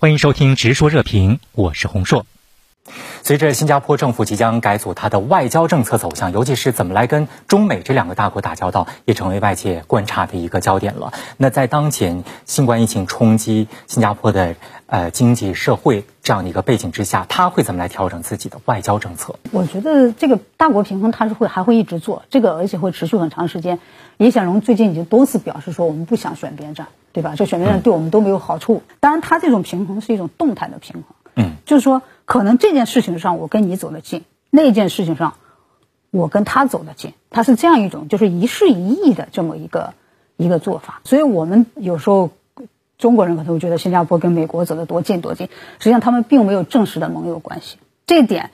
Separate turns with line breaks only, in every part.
欢迎收听《直说热评》，我是洪硕。随着新加坡政府即将改组它的外交政策走向，尤其是怎么来跟中美这两个大国打交道，也成为外界观察的一个焦点了。那在当前新冠疫情冲击新加坡的呃经济社会这样的一个背景之下，他会怎么来调整自己的外交政策？
我觉得这个大国平衡他是会还会一直做这个，而且会持续很长时间。李显龙最近已经多次表示说，我们不想选边站。对吧？这选边站对我们都没有好处。当然，他这种平衡是一种动态的平衡。就是说，可能这件事情上我跟你走得近，那件事情上我跟他走得近，他是这样一种就是一事一议的这么一个一个做法。所以我们有时候中国人可能会觉得新加坡跟美国走得多近多近，实际上他们并没有正式的盟友关系。这点，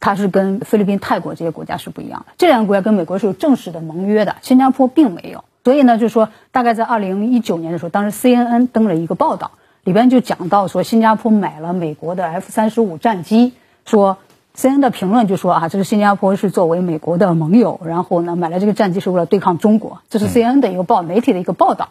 它是跟菲律宾、泰国这些国家是不一样的。这两个国家跟美国是有正式的盟约的，新加坡并没有。所以呢，就是说，大概在二零一九年的时候，当时 CNN 登了一个报道，里边就讲到说，新加坡买了美国的 F 三十五战机，说 CNN 的评论就说啊，这是新加坡是作为美国的盟友，然后呢，买了这个战机是为了对抗中国，这是 CNN 的一个报媒体的一个报道。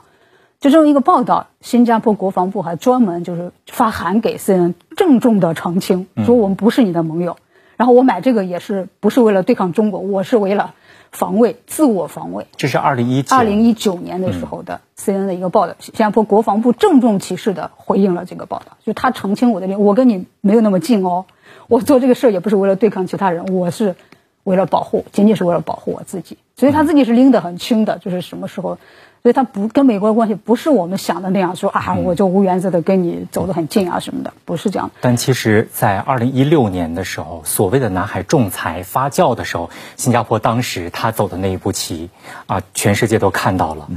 就这么一个报道，新加坡国防部还专门就是发函给 CNN，郑重的澄清，说我们不是你的盟友，然后我买这个也是不是为了对抗中国，我是为了。防卫，自我防卫。
这是二零一
二零一九年的时候的 CNN 的一个报道，新加坡国防部郑重其事的回应了这个报道，就他澄清我的我跟你没有那么近哦，我做这个事儿也不是为了对抗其他人，我是为了保护，仅仅是为了保护我自己，所以他自己是拎得很轻的，就是什么时候。所以，他不跟美国的关系不是我们想的那样，说啊，我就无原则的跟你走得很近啊什么的，不是这样。
但其实，在二零一六年的时候，所谓的南海仲裁发酵的时候，新加坡当时他走的那一步棋啊，全世界都看到了。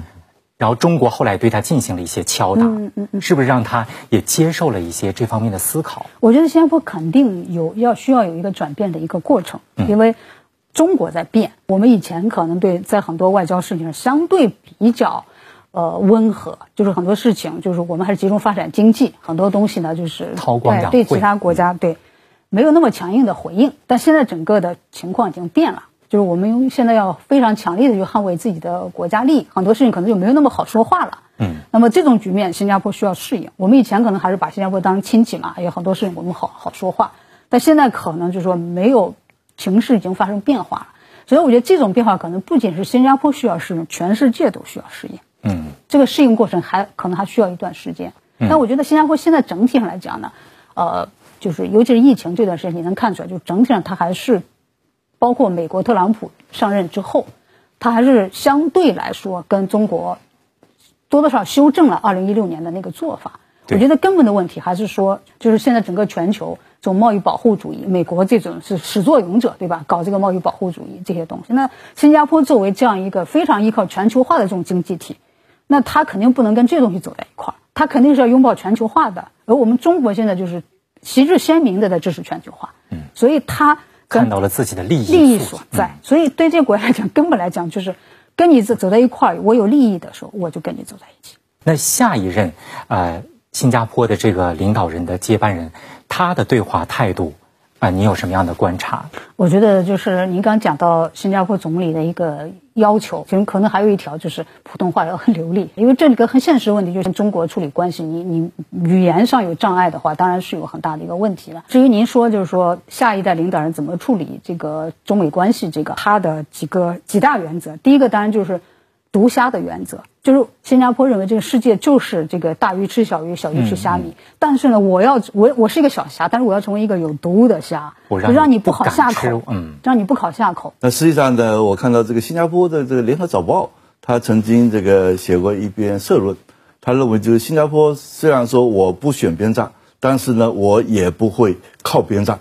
然后，中国后来对他进行了一些敲打，嗯嗯嗯，是不是让他也接受了一些这方面的思考？
我觉得新加坡肯定有要需要有一个转变的一个过程，因为。中国在变，我们以前可能对在很多外交事情上相对比较，呃温和，就是很多事情就是我们还是集中发展经济，很多东西呢就是对其他国家对没有那么强硬的回应。但现在整个的情况已经变了，就是我们现在要非常强烈的去捍卫自己的国家利益，很多事情可能就没有那么好说话了。嗯，那么这种局面，新加坡需要适应。我们以前可能还是把新加坡当成亲戚嘛，有很多事情我们好好说话，但现在可能就是说没有。形势已经发生变化了，所以我觉得这种变化可能不仅是新加坡需要适应，全世界都需要适应。嗯，这个适应过程还可能还需要一段时间。但我觉得新加坡现在整体上来讲呢，呃，就是尤其是疫情这段时间，你能看出来，就整体上它还是，包括美国特朗普上任之后，它还是相对来说跟中国多多少修正了二零一六年的那个做法。我觉得根本的问题还是说，就是现在整个全球这种贸易保护主义，美国这种是始作俑者，对吧？搞这个贸易保护主义这些东西。那新加坡作为这样一个非常依靠全球化的这种经济体，那它肯定不能跟这东西走在一块儿，它肯定是要拥抱全球化的。而我们中国现在就是旗帜鲜明的在支持全球化，嗯，所以它
看到了自己的利益
利益所在。所以对这个国家来讲，根本来讲就是跟你走走在一块儿，我有利益的时候，我就跟你走在一起。
那下一任，呃。新加坡的这个领导人的接班人，他的对话态度啊，你有什么样的观察？
我觉得就是您刚讲到新加坡总理的一个要求，其实可能还有一条就是普通话要很流利，因为这里个很现实问题，就是中国处理关系，你你语言上有障碍的话，当然是有很大的一个问题了。至于您说就是说下一代领导人怎么处理这个中美关系，这个他的几个几大原则，第一个当然就是毒虾的原则。就是新加坡认为这个世界就是这个大鱼吃小鱼，小鱼吃虾米。但是呢，我要我我是一个小虾，但是我要成为一个有毒的虾，
我
让
你
不好下口，嗯，让你不好下口。
那实际上呢，我看到这个新加坡的这个联合早报，他曾经这个写过一篇社论，他认为就是新加坡虽然说我不选边站，但是呢，我也不会靠边站。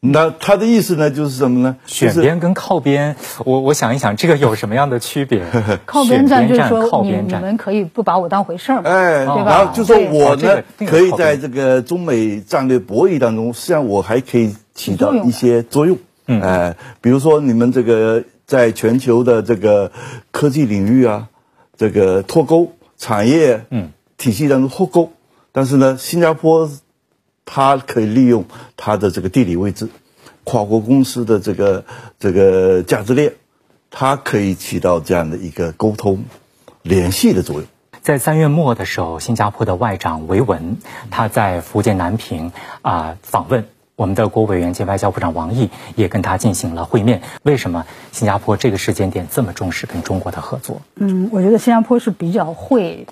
那他的意思呢，就是什么呢？
选边跟靠边，我我想一想，这个有什么样的区别？
靠边站就是说，你你们可以不把我当回事儿嘛，
哎，
对
吧？然后就说我呢，可以在这个中美战略博弈当中，实际上我还可以起到一些作用。嗯，哎，比如说你们这个在全球的这个科技领域啊，这个脱钩产业嗯体系当中脱钩，但是呢，新加坡。它可以利用它的这个地理位置，跨国公司的这个这个价值链，它可以起到这样的一个沟通、联系的作用。
在三月末的时候，新加坡的外长维文他在福建南平啊访问。我们的国务委员兼外交部长王毅也跟他进行了会面。为什么新加坡这个时间点这么重视跟中国的合作？
嗯，我觉得新加坡是比较会，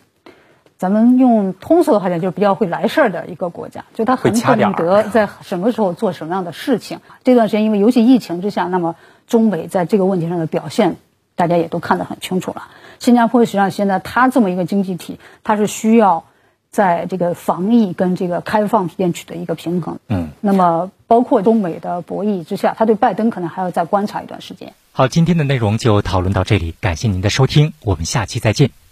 咱们用通俗的话讲，就是比较会来事儿的一个国家。就他很懂得在什么时候做什么样的事情。这段时间因为尤其疫情之下，那么中美在这个问题上的表现，大家也都看得很清楚了。新加坡实际上现在它这么一个经济体，它是需要。在这个防疫跟这个开放之间取得一个平衡，嗯，那么包括中美的博弈之下，他对拜登可能还要再观察一段时间。
好，今天的内容就讨论到这里，感谢您的收听，我们下期再见。